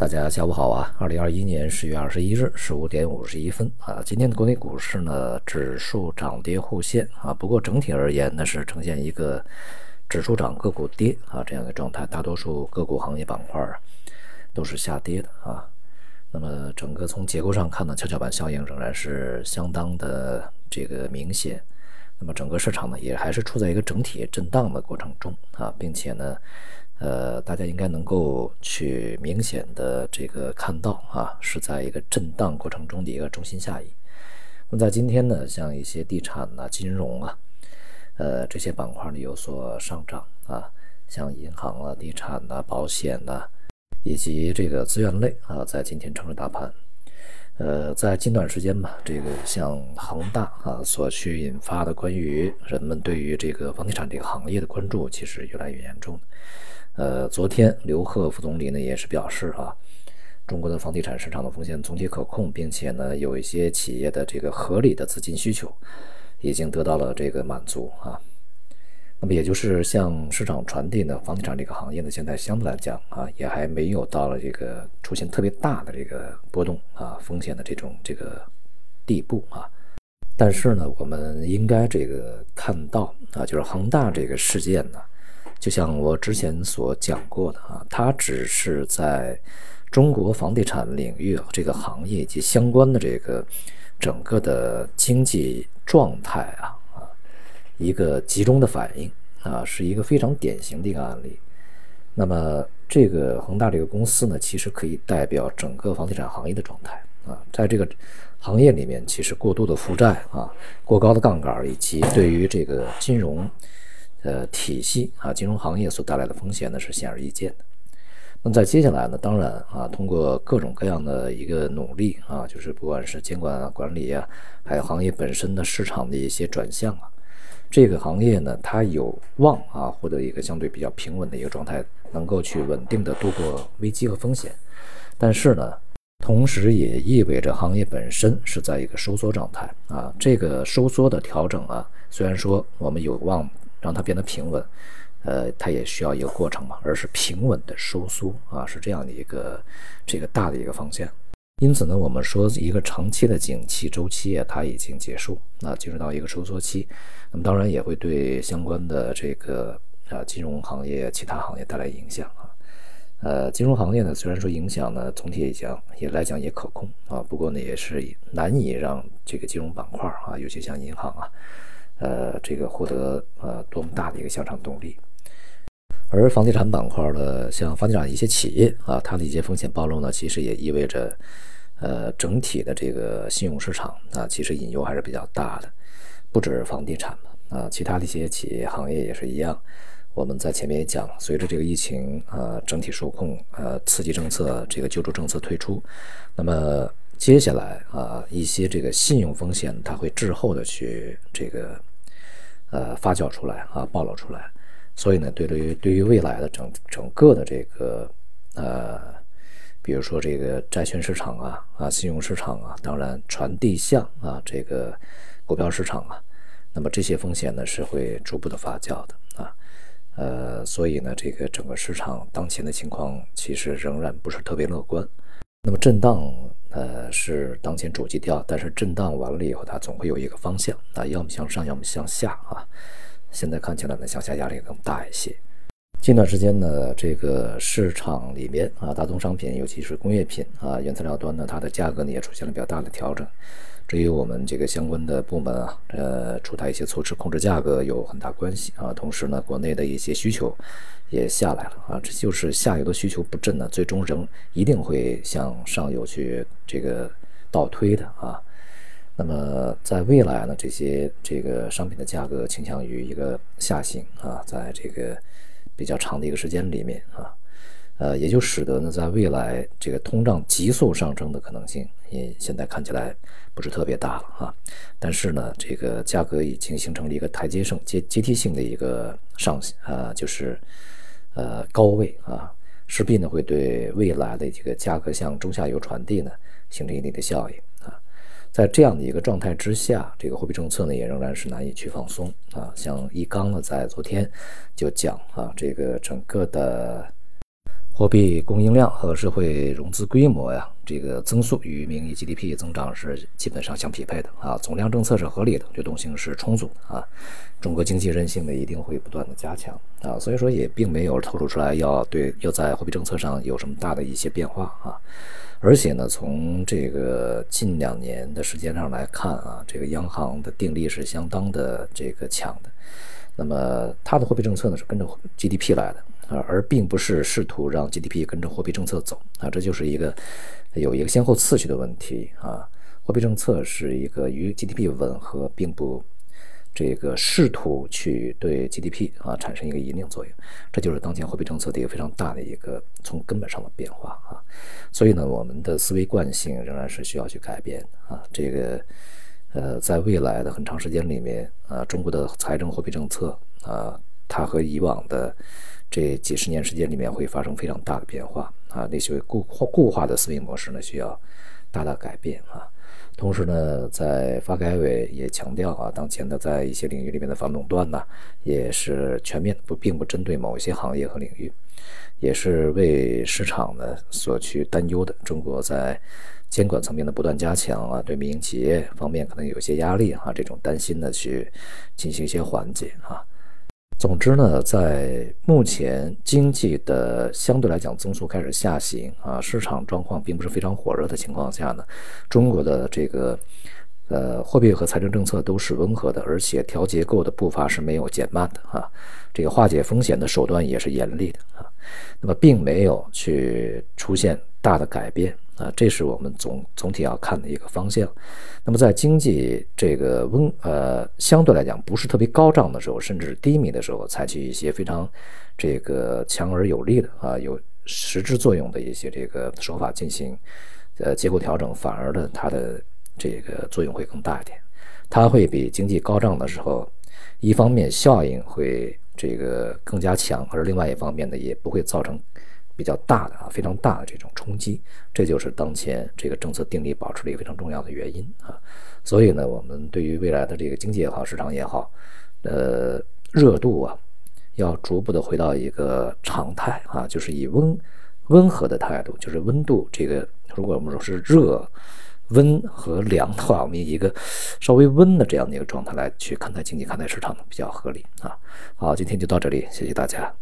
大家下午好啊！二零二一年十月二十一日十五点五十一分啊，今天的国内股市呢，指数涨跌互现啊，不过整体而言呢，是呈现一个指数涨个股跌啊这样的状态，大多数个股行业板块啊都是下跌的啊。那么整个从结构上看呢，跷跷板效应仍然是相当的这个明显。那么整个市场呢，也还是处在一个整体震荡的过程中啊，并且呢。呃，大家应该能够去明显的这个看到啊，是在一个震荡过程中的一个中心下移。那么在今天呢，像一些地产呐、金融啊，呃这些板块呢有所上涨啊，像银行啊、地产呐、保险呐，以及这个资源类啊，在今天撑着大盘。呃，在近段时间吧，这个像恒大啊所去引发的关于人们对于这个房地产这个行业的关注，其实越来越严重。呃，昨天刘鹤副总理呢也是表示啊，中国的房地产市场的风险总体可控，并且呢有一些企业的这个合理的资金需求已经得到了这个满足啊。那么也就是向市场传递呢，房地产这个行业呢现在相对来讲啊，也还没有到了这个出现特别大的这个波动啊风险的这种这个地步啊。但是呢，我们应该这个看到啊，就是恒大这个事件呢。就像我之前所讲过的啊，它只是在中国房地产领域这个行业以及相关的这个整个的经济状态啊啊一个集中的反应啊，是一个非常典型的一个案例。那么这个恒大这个公司呢，其实可以代表整个房地产行业的状态啊，在这个行业里面，其实过度的负债啊、过高的杠杆以及对于这个金融。呃，体系啊，金融行业所带来的风险呢是显而易见的。那么在接下来呢，当然啊，通过各种各样的一个努力啊，就是不管是监管啊、管理啊，还有行业本身的市场的一些转向啊，这个行业呢，它有望啊获得一个相对比较平稳的一个状态，能够去稳定的度过危机和风险。但是呢，同时也意味着行业本身是在一个收缩状态啊。这个收缩的调整啊，虽然说我们有望。让它变得平稳，呃，它也需要一个过程嘛，而是平稳的收缩啊，是这样的一个这个大的一个方向。因此呢，我们说一个长期的景气周期啊，它已经结束，那进入到一个收缩期。那么当然也会对相关的这个啊金融行业、其他行业带来影响啊。呃，金融行业呢，虽然说影响呢总体讲也来讲也可控啊，不过呢也是难以让这个金融板块啊，尤其像银行啊。呃，这个获得呃多么大的一个向上动力，而房地产板块的像房地产一些企业啊，它的一些风险暴露呢，其实也意味着呃整体的这个信用市场啊，其实隐忧还是比较大的，不止房地产嘛啊，其他的一些企业行业也是一样。我们在前面也讲，随着这个疫情啊整体受控，呃刺激政策这个救助政策推出，那么接下来啊一些这个信用风险它会滞后的去这个。呃，发酵出来啊，暴露出来，所以呢，对于对于未来的整整个的这个呃，比如说这个债券市场啊啊，信用市场啊，当然传递向啊这个股票市场啊，那么这些风险呢是会逐步的发酵的啊，呃，所以呢，这个整个市场当前的情况其实仍然不是特别乐观，那么震荡。呃，是当前主基调，但是震荡完了以后，它总会有一个方向啊，要么向上，要么向下啊。现在看起来呢，向下压力更大一些。近段时间呢，这个市场里面啊，大宗商品，尤其是工业品啊，原材料端呢，它的价格呢也出现了比较大的调整。至于我们这个相关的部门啊，呃，出台一些措施控制价格有很大关系啊。同时呢，国内的一些需求也下来了啊。这就是下游的需求不振呢，最终仍一定会向上游去这个倒推的啊。那么在未来呢，这些这个商品的价格倾向于一个下行啊，在这个比较长的一个时间里面啊。呃，也就使得呢，在未来这个通胀急速上升的可能性，也现在看起来不是特别大了啊。但是呢，这个价格已经形成了一个台阶性、阶阶梯性的一个上啊，就是呃高位啊，势必呢会对未来的这个价格向中下游传递呢形成一定的效应啊。在这样的一个状态之下，这个货币政策呢也仍然是难以去放松啊。像易纲呢在昨天就讲啊，这个整个的。货币供应量和社会融资规模呀，这个增速与名义 GDP 增长是基本上相匹配的啊。总量政策是合理的，流动性是充足的啊。中国经济韧性呢一定会不断的加强啊，所以说也并没有透露出来要对要在货币政策上有什么大的一些变化啊。而且呢，从这个近两年的时间上来看啊，这个央行的定力是相当的这个强的。那么它的货币政策呢是跟着 GDP 来的。啊，而并不是试图让 GDP 跟着货币政策走啊，这就是一个有一个先后次序的问题啊。货币政策是一个与 GDP 吻合，并不这个试图去对 GDP 啊产生一个引领作用，这就是当前货币政策的一个非常大的一个从根本上的变化啊。所以呢，我们的思维惯性仍然是需要去改变啊。这个呃，在未来的很长时间里面啊，中国的财政货币政策啊，它和以往的这几十年时间里面会发生非常大的变化啊，那些固固化的思维模式呢需要大大改变啊。同时呢，在发改委也强调啊，当前的在一些领域里面的反垄断呢，也是全面不并不针对某一些行业和领域，也是为市场呢所去担忧的。中国在监管层面的不断加强啊，对民营企业方面可能有些压力啊，这种担心呢去进行一些缓解啊。总之呢，在目前经济的相对来讲增速开始下行啊，市场状况并不是非常火热的情况下呢，中国的这个呃货币和财政政策都是温和的，而且调结构的步伐是没有减慢的啊，这个化解风险的手段也是严厉的啊，那么并没有去出现大的改变。啊，这是我们总总体要看的一个方向。那么，在经济这个温呃相对来讲不是特别高涨的时候，甚至低迷的时候，采取一些非常这个强而有力的啊有实质作用的一些这个手法进行呃结构调整，反而的它的这个作用会更大一点。它会比经济高涨的时候，一方面效应会这个更加强，而另外一方面呢也不会造成。比较大的啊，非常大的这种冲击，这就是当前这个政策定力保持的一个非常重要的原因啊。所以呢，我们对于未来的这个经济也好，市场也好，呃，热度啊，要逐步的回到一个常态啊，就是以温温和的态度，就是温度这个，如果我们说是热、温和凉的话，我们以一个稍微温的这样的一个状态来去看待经济、看待市场比较合理啊。好，今天就到这里，谢谢大家。